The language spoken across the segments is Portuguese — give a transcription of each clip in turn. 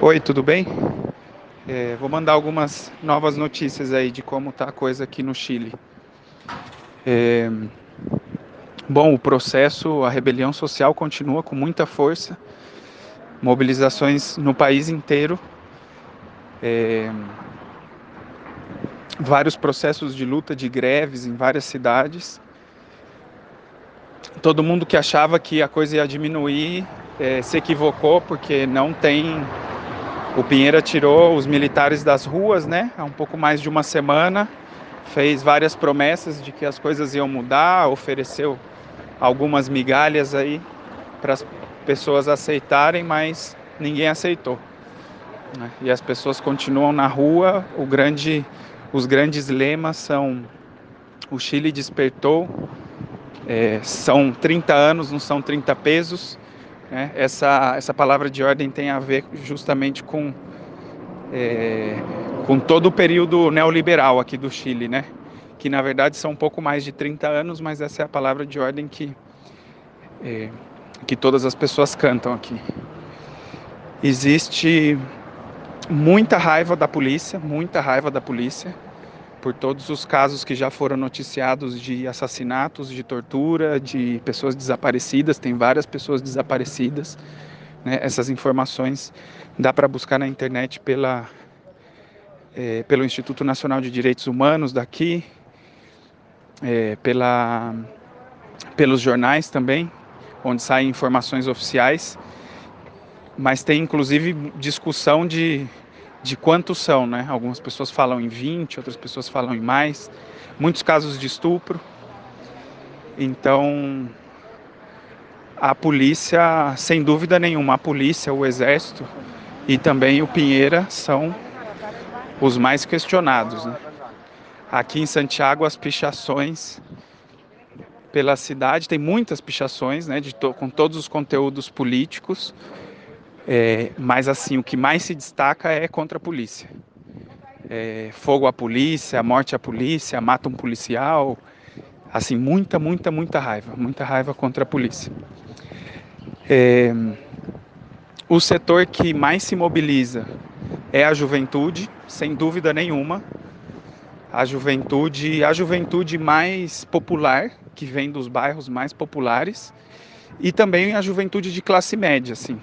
Oi, tudo bem? É, vou mandar algumas novas notícias aí de como tá a coisa aqui no Chile. É, bom, o processo, a rebelião social continua com muita força, mobilizações no país inteiro, é, vários processos de luta, de greves em várias cidades. Todo mundo que achava que a coisa ia diminuir é, se equivocou, porque não tem o Pinheira tirou os militares das ruas, né? Há um pouco mais de uma semana. Fez várias promessas de que as coisas iam mudar, ofereceu algumas migalhas aí para as pessoas aceitarem, mas ninguém aceitou. Né? E as pessoas continuam na rua. O grande, os grandes lemas são: o Chile despertou. É, são 30 anos, não são 30 pesos. Né? Essa, essa palavra de ordem tem a ver justamente com, é, com todo o período neoliberal aqui do Chile, né? que na verdade são um pouco mais de 30 anos, mas essa é a palavra de ordem que, é, que todas as pessoas cantam aqui. Existe muita raiva da polícia, muita raiva da polícia por todos os casos que já foram noticiados de assassinatos, de tortura, de pessoas desaparecidas, tem várias pessoas desaparecidas. Né? Essas informações dá para buscar na internet pela, é, pelo Instituto Nacional de Direitos Humanos daqui, é, pela, pelos jornais também, onde saem informações oficiais, mas tem inclusive discussão de de quantos são, né? Algumas pessoas falam em 20, outras pessoas falam em mais. Muitos casos de estupro. Então, a polícia, sem dúvida nenhuma, a polícia, o exército e também o Pinheira são os mais questionados. Né? Aqui em Santiago, as pichações pela cidade, tem muitas pichações, né, de to com todos os conteúdos políticos é, mas assim, o que mais se destaca é contra a polícia. É, fogo à polícia, morte à polícia, mata um policial. Assim, muita, muita, muita raiva. Muita raiva contra a polícia. É, o setor que mais se mobiliza é a juventude, sem dúvida nenhuma. A juventude, a juventude mais popular, que vem dos bairros mais populares, e também a juventude de classe média, assim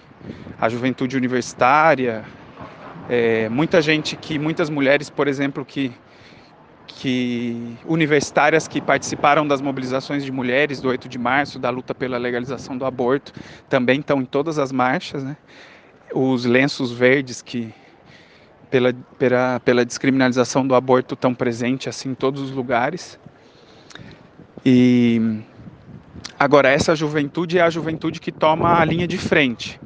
a juventude universitária, é, muita gente que, muitas mulheres, por exemplo, que, que universitárias que participaram das mobilizações de mulheres do 8 de março, da luta pela legalização do aborto, também estão em todas as marchas, né? Os lenços verdes que pela, pela, pela descriminalização do aborto estão presentes assim em todos os lugares. E agora essa juventude é a juventude que toma a linha de frente.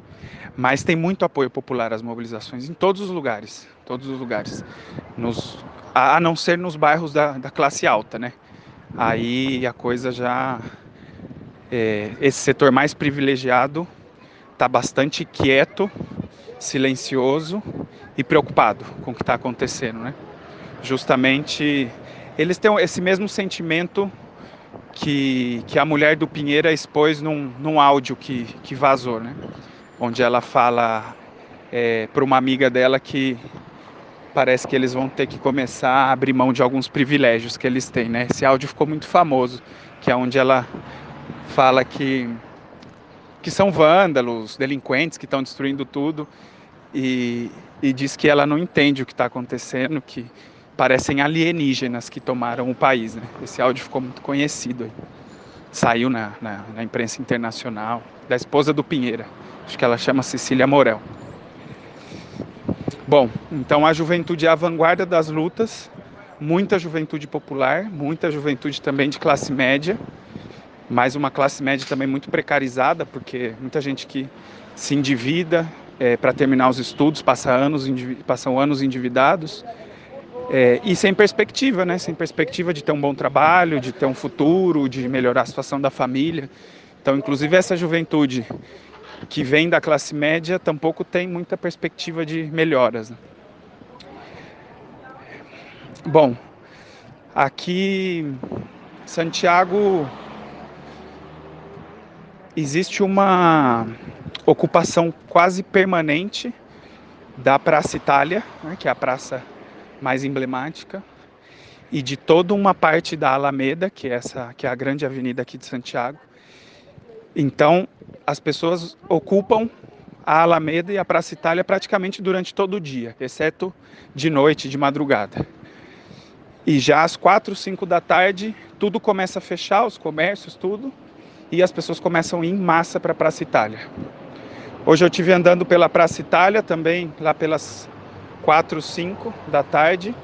Mas tem muito apoio popular às mobilizações em todos os lugares, todos os lugares, nos, a não ser nos bairros da, da classe alta, né? Aí a coisa já, é, esse setor mais privilegiado está bastante quieto, silencioso e preocupado com o que está acontecendo, né? Justamente eles têm esse mesmo sentimento que, que a mulher do Pinheira expôs num, num áudio que, que vazou, né? Onde ela fala é, para uma amiga dela que parece que eles vão ter que começar a abrir mão de alguns privilégios que eles têm, né? Esse áudio ficou muito famoso, que é onde ela fala que que são vândalos, delinquentes que estão destruindo tudo e, e diz que ela não entende o que está acontecendo, que parecem alienígenas que tomaram o país, né? Esse áudio ficou muito conhecido, aí. saiu na, na, na imprensa internacional, da esposa do Pinheira. Acho que ela chama Cecília Morel. Bom, então a juventude é a vanguarda das lutas, muita juventude popular, muita juventude também de classe média, mas uma classe média também muito precarizada, porque muita gente que se endivida é, para terminar os estudos, passa anos, passam anos endividados, é, e sem perspectiva, né? Sem perspectiva de ter um bom trabalho, de ter um futuro, de melhorar a situação da família. Então, inclusive essa juventude que vem da classe média tampouco tem muita perspectiva de melhoras. Né? Bom, aqui Santiago existe uma ocupação quase permanente da Praça Itália, né, que é a praça mais emblemática, e de toda uma parte da Alameda, que é essa, que é a grande avenida aqui de Santiago. Então, as pessoas ocupam a Alameda e a Praça Itália praticamente durante todo o dia, exceto de noite, de madrugada. E já às quatro, cinco da tarde, tudo começa a fechar, os comércios, tudo, e as pessoas começam a ir em massa para a Praça Itália. Hoje eu estive andando pela Praça Itália também, lá pelas quatro, cinco da tarde.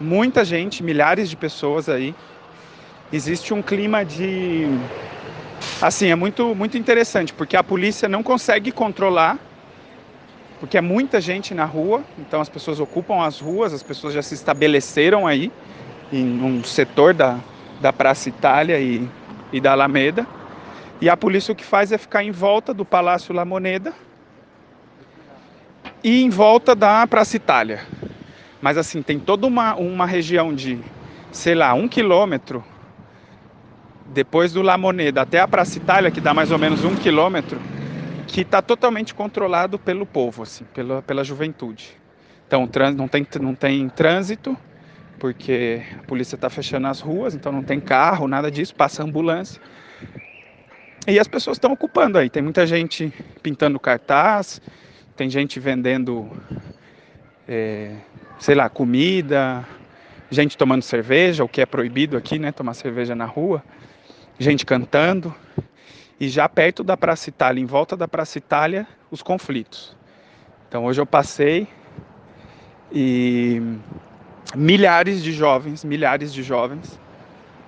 Muita gente, milhares de pessoas aí. Existe um clima de assim, é muito muito interessante, porque a polícia não consegue controlar porque é muita gente na rua, então as pessoas ocupam as ruas, as pessoas já se estabeleceram aí em um setor da, da Praça Itália e, e da Alameda. E a polícia o que faz é ficar em volta do Palácio La Moneda e em volta da Praça Itália. Mas assim, tem toda uma, uma região de, sei lá, um quilômetro depois do La Moneda até a Praça Itália, que dá mais ou menos um quilômetro, que está totalmente controlado pelo povo, assim, pela, pela juventude. Então não tem, não tem trânsito, porque a polícia está fechando as ruas, então não tem carro, nada disso, passa ambulância. E as pessoas estão ocupando aí. Tem muita gente pintando cartaz, tem gente vendendo, é, sei lá, comida, gente tomando cerveja, o que é proibido aqui, né? Tomar cerveja na rua, gente cantando. E já perto da Praça Itália, em volta da Praça Itália, os conflitos. Então hoje eu passei e milhares de jovens, milhares de jovens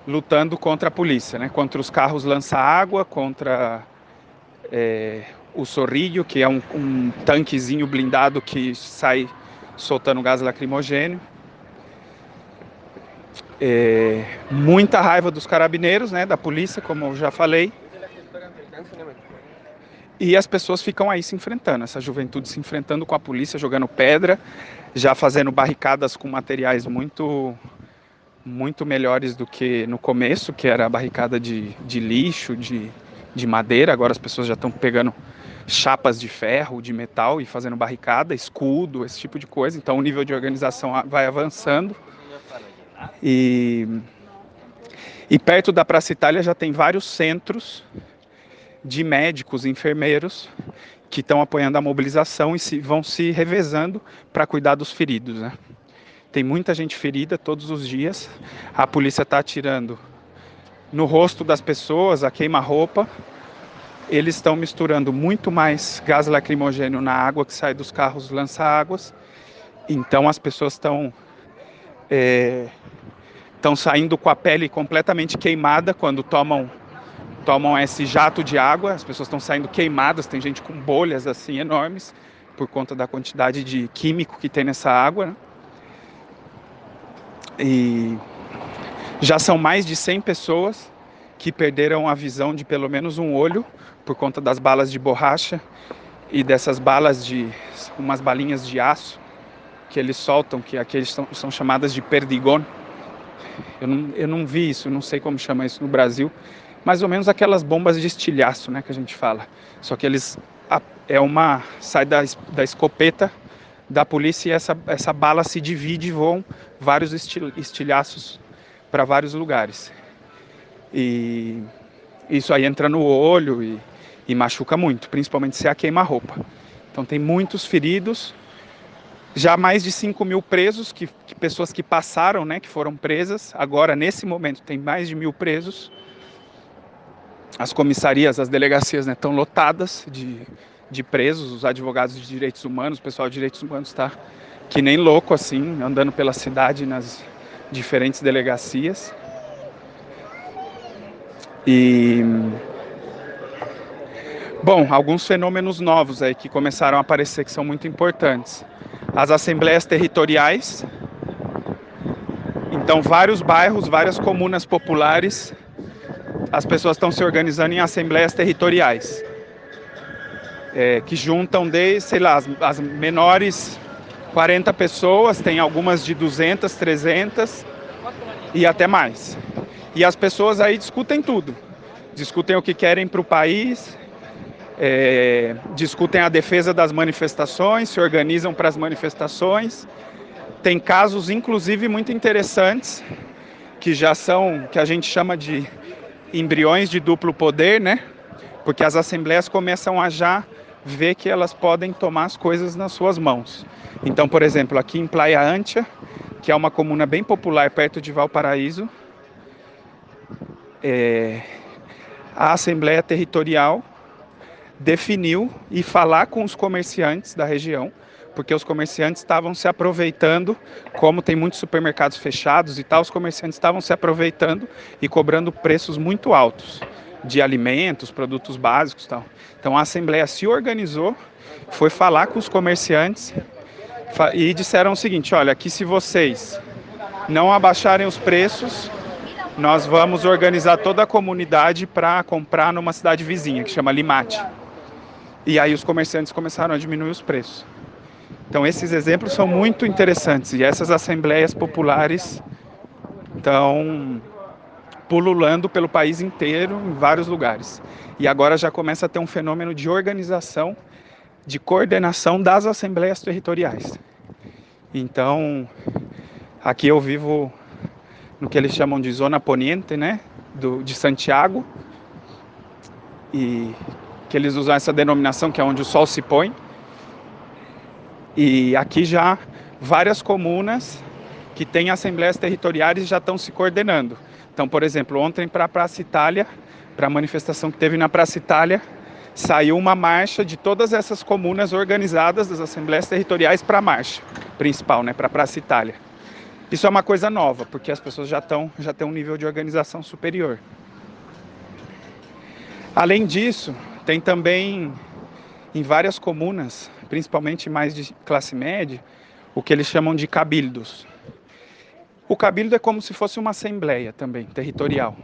lutando contra a polícia, né? Contra os carros lança-água, contra é, o Sorrilho, que é um, um tanquezinho blindado que sai soltando gás lacrimogêneo. É, muita raiva dos carabineiros, né, da polícia, como eu já falei. E as pessoas ficam aí se enfrentando, essa juventude se enfrentando com a polícia, jogando pedra, já fazendo barricadas com materiais muito muito melhores do que no começo, que era a barricada de, de lixo, de, de madeira. Agora as pessoas já estão pegando chapas de ferro, de metal e fazendo barricada, escudo, esse tipo de coisa. Então o nível de organização vai avançando. E, e perto da Praça Itália já tem vários centros de médicos, enfermeiros que estão apoiando a mobilização e se, vão se revezando para cuidar dos feridos. Né? Tem muita gente ferida todos os dias. A polícia está atirando no rosto das pessoas, a queima-roupa. Eles estão misturando muito mais gás lacrimogênio na água que sai dos carros lança-águas. Então as pessoas estão estão saindo com a pele completamente queimada quando tomam tomam esse jato de água, as pessoas estão saindo queimadas, tem gente com bolhas assim enormes por conta da quantidade de químico que tem nessa água. Né? E já são mais de 100 pessoas que perderam a visão de pelo menos um olho por conta das balas de borracha e dessas balas de umas balinhas de aço que eles soltam, que aqueles são, são chamadas de perdigon. Eu não, eu não vi isso, não sei como chama isso no Brasil, mais ou menos aquelas bombas de estilhaço, né, que a gente fala. Só que eles é uma sai da, da escopeta da polícia e essa, essa bala se divide e voam vários estil, estilhaços para vários lugares. E isso aí entra no olho e, e machuca muito, principalmente se é a queima-roupa. Então tem muitos feridos, já mais de 5 mil presos, que, que, pessoas que passaram, né, que foram presas. Agora, nesse momento, tem mais de mil presos as comissarias, as delegacias estão né, lotadas de, de presos, os advogados de direitos humanos, o pessoal de direitos humanos está que nem louco assim, andando pela cidade nas diferentes delegacias. E bom, alguns fenômenos novos aí que começaram a aparecer que são muito importantes. As assembleias territoriais. Então, vários bairros, várias comunas populares as pessoas estão se organizando em assembleias territoriais, é, que juntam desde, sei lá, as, as menores 40 pessoas, tem algumas de 200, 300 e até mais. E as pessoas aí discutem tudo. Discutem o que querem para o país, é, discutem a defesa das manifestações, se organizam para as manifestações. Tem casos, inclusive, muito interessantes, que já são, que a gente chama de embriões de duplo poder, né? Porque as assembleias começam a já ver que elas podem tomar as coisas nas suas mãos. Então, por exemplo, aqui em Playa Antia, que é uma comuna bem popular perto de Valparaíso, é, a Assembleia Territorial definiu e falar com os comerciantes da região, porque os comerciantes estavam se aproveitando, como tem muitos supermercados fechados e tal, os comerciantes estavam se aproveitando e cobrando preços muito altos de alimentos, produtos básicos, tal. Então a assembleia se organizou, foi falar com os comerciantes e disseram o seguinte: olha, aqui se vocês não abaixarem os preços, nós vamos organizar toda a comunidade para comprar numa cidade vizinha que chama Limate. E aí os comerciantes começaram a diminuir os preços. Então esses exemplos são muito interessantes e essas assembleias populares estão pululando pelo país inteiro, em vários lugares. E agora já começa a ter um fenômeno de organização, de coordenação das assembleias territoriais. Então, aqui eu vivo no que eles chamam de Zona Poniente, né, do, de Santiago, e que eles usam essa denominação que é onde o sol se põe. E aqui já várias comunas que têm assembleias territoriais já estão se coordenando. Então, por exemplo, ontem para a Praça Itália, para a manifestação que teve na Praça Itália, saiu uma marcha de todas essas comunas organizadas das assembleias territoriais para a marcha principal, né, para a Praça Itália. Isso é uma coisa nova, porque as pessoas já estão já têm um nível de organização superior. Além disso, tem também em várias comunas, principalmente mais de classe média, o que eles chamam de cabildos. O cabildo é como se fosse uma assembleia também, territorial.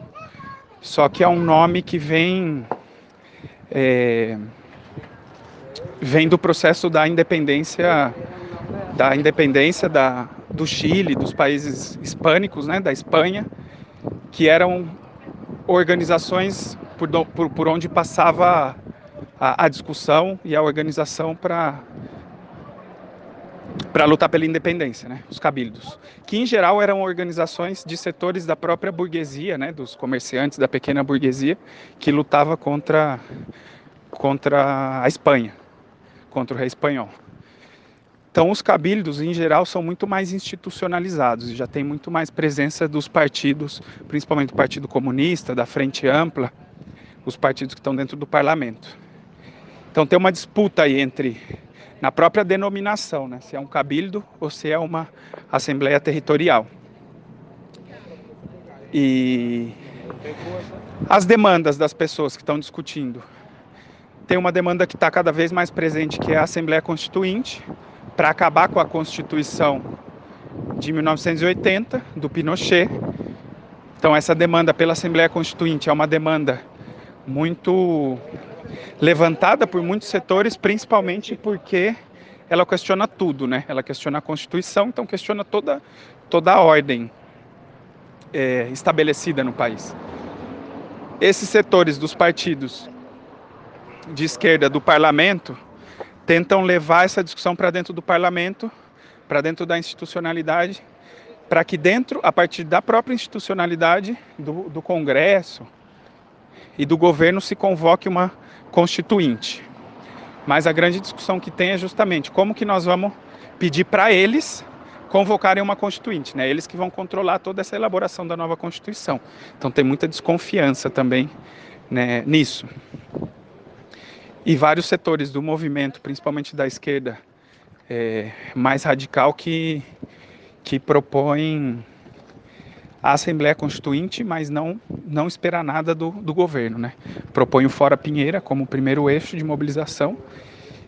Só que é um nome que vem é, vem do processo da independência da independência da, do Chile, dos países hispânicos, né, da Espanha, que eram organizações por, por, por onde passava a, a discussão e a organização para para lutar pela independência, né? Os cabildos, que em geral eram organizações de setores da própria burguesia, né? Dos comerciantes da pequena burguesia que lutava contra contra a Espanha, contra o rei espanhol. Então, os cabildos, em geral, são muito mais institucionalizados e já tem muito mais presença dos partidos, principalmente do Partido Comunista, da Frente Ampla, os partidos que estão dentro do parlamento. Então, tem uma disputa aí entre, na própria denominação, né, se é um cabildo ou se é uma assembleia territorial. E as demandas das pessoas que estão discutindo. Tem uma demanda que está cada vez mais presente, que é a Assembleia Constituinte, para acabar com a Constituição de 1980 do Pinochet. Então essa demanda pela Assembleia Constituinte é uma demanda muito levantada por muitos setores, principalmente porque ela questiona tudo, né? Ela questiona a Constituição, então questiona toda toda a ordem é, estabelecida no país. Esses setores dos partidos de esquerda do parlamento tentam levar essa discussão para dentro do parlamento, para dentro da institucionalidade, para que dentro, a partir da própria institucionalidade do, do Congresso e do governo, se convoque uma constituinte. Mas a grande discussão que tem é justamente como que nós vamos pedir para eles convocarem uma constituinte, né? Eles que vão controlar toda essa elaboração da nova constituição. Então tem muita desconfiança também né, nisso e vários setores do movimento, principalmente da esquerda é, mais radical, que, que propõem a Assembleia Constituinte, mas não, não esperar nada do, do governo. Né? Propõe o Fora Pinheira como primeiro eixo de mobilização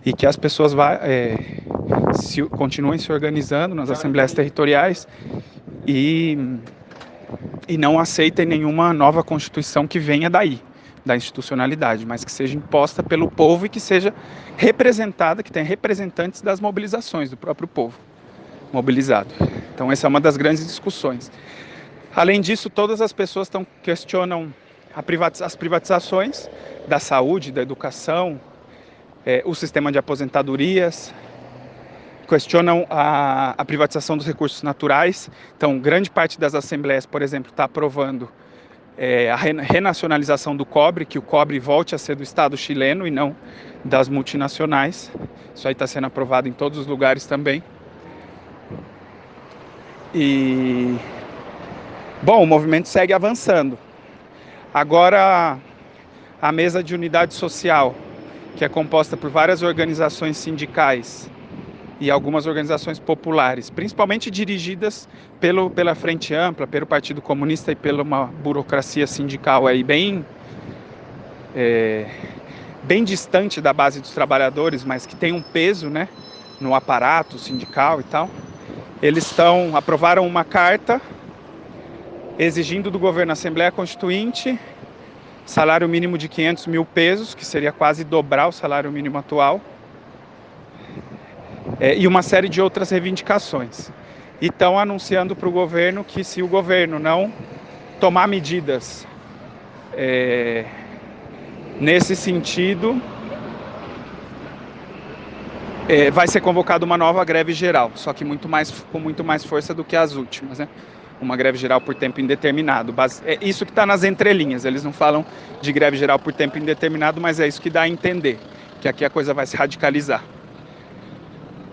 e que as pessoas vá, é, se, continuem se organizando nas assembleias territoriais e, e não aceitem nenhuma nova Constituição que venha daí da institucionalidade, mas que seja imposta pelo povo e que seja representada, que tenha representantes das mobilizações do próprio povo mobilizado. Então essa é uma das grandes discussões. Além disso, todas as pessoas estão questionam as privatizações da saúde, da educação, é, o sistema de aposentadorias, questionam a, a, privatização dos recursos naturais. Então, grande parte das assembleias, por exemplo, está aprovando é, a renacionalização do cobre, que o cobre volte a ser do Estado chileno e não das multinacionais. Isso aí está sendo aprovado em todos os lugares também. E bom, o movimento segue avançando. Agora a mesa de unidade social, que é composta por várias organizações sindicais e algumas organizações populares, principalmente dirigidas pelo, pela Frente Ampla, pelo Partido Comunista e pela uma burocracia sindical aí bem é, bem distante da base dos trabalhadores, mas que tem um peso, né, no aparato sindical e tal. Eles estão aprovaram uma carta exigindo do governo Assembleia Constituinte salário mínimo de 500 mil pesos, que seria quase dobrar o salário mínimo atual, é, e uma série de outras reivindicações. E estão anunciando para o governo que se o governo não tomar medidas é, nesse sentido, é, vai ser convocada uma nova greve geral, só que muito mais, com muito mais força do que as últimas. Né? Uma greve geral por tempo indeterminado. É isso que está nas entrelinhas. Eles não falam de greve geral por tempo indeterminado, mas é isso que dá a entender, que aqui a coisa vai se radicalizar.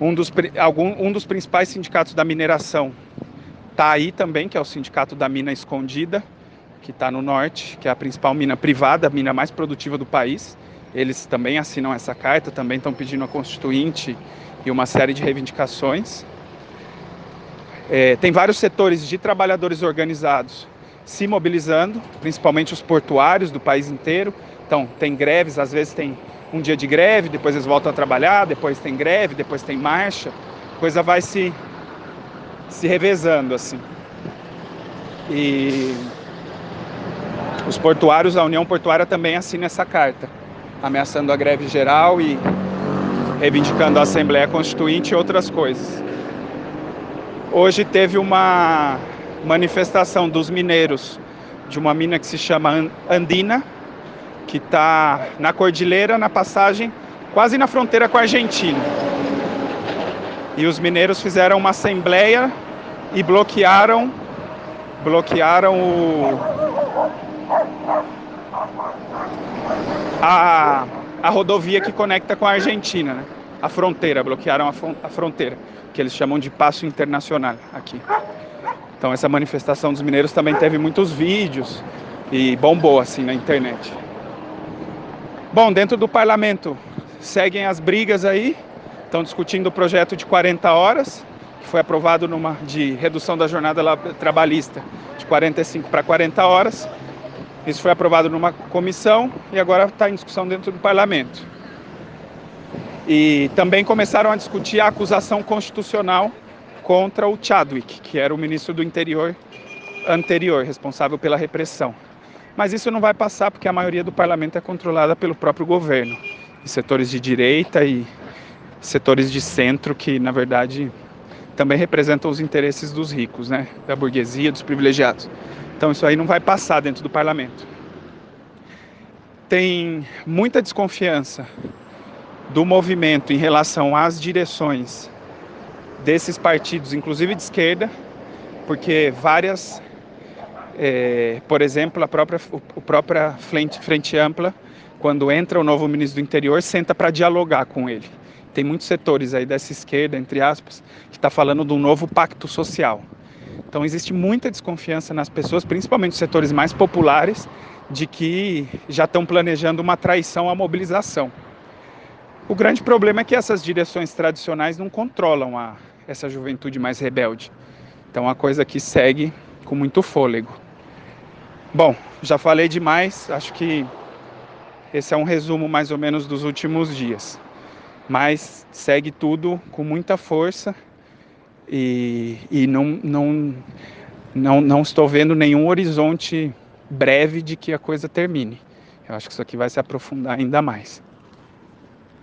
Um dos, algum, um dos principais sindicatos da mineração está aí também, que é o Sindicato da Mina Escondida, que está no norte, que é a principal mina privada, a mina mais produtiva do país. Eles também assinam essa carta, também estão pedindo a constituinte e uma série de reivindicações. É, tem vários setores de trabalhadores organizados se mobilizando, principalmente os portuários do país inteiro. Então, tem greves, às vezes tem um dia de greve, depois eles voltam a trabalhar, depois tem greve, depois tem marcha, coisa vai se, se revezando assim. E os portuários, a União Portuária também assina essa carta, ameaçando a greve geral e reivindicando a Assembleia Constituinte e outras coisas. Hoje teve uma manifestação dos mineiros de uma mina que se chama Andina, que está na cordilheira, na passagem, quase na fronteira com a Argentina. E os mineiros fizeram uma assembleia e bloquearam bloquearam o a, a rodovia que conecta com a Argentina, né? a fronteira, bloquearam a, a fronteira, que eles chamam de passo internacional aqui. Então essa manifestação dos mineiros também teve muitos vídeos e bombou assim na internet. Bom, dentro do parlamento seguem as brigas aí, estão discutindo o projeto de 40 horas, que foi aprovado numa de redução da jornada trabalhista de 45 para 40 horas. Isso foi aprovado numa comissão e agora está em discussão dentro do parlamento. E também começaram a discutir a acusação constitucional contra o Chadwick, que era o ministro do interior anterior, responsável pela repressão. Mas isso não vai passar porque a maioria do parlamento é controlada pelo próprio governo. Setores de direita e setores de centro que, na verdade, também representam os interesses dos ricos, né? da burguesia, dos privilegiados. Então isso aí não vai passar dentro do parlamento. Tem muita desconfiança do movimento em relação às direções desses partidos, inclusive de esquerda, porque várias é, por exemplo, a própria, a própria frente, frente Ampla, quando entra o novo ministro do Interior, senta para dialogar com ele. Tem muitos setores aí dessa esquerda, entre aspas, que está falando de um novo pacto social. Então existe muita desconfiança nas pessoas, principalmente os setores mais populares, de que já estão planejando uma traição à mobilização. O grande problema é que essas direções tradicionais não controlam a, essa juventude mais rebelde. Então a coisa que segue com muito fôlego. Bom, já falei demais, acho que esse é um resumo mais ou menos dos últimos dias. Mas segue tudo com muita força e, e não, não, não, não estou vendo nenhum horizonte breve de que a coisa termine. Eu acho que isso aqui vai se aprofundar ainda mais.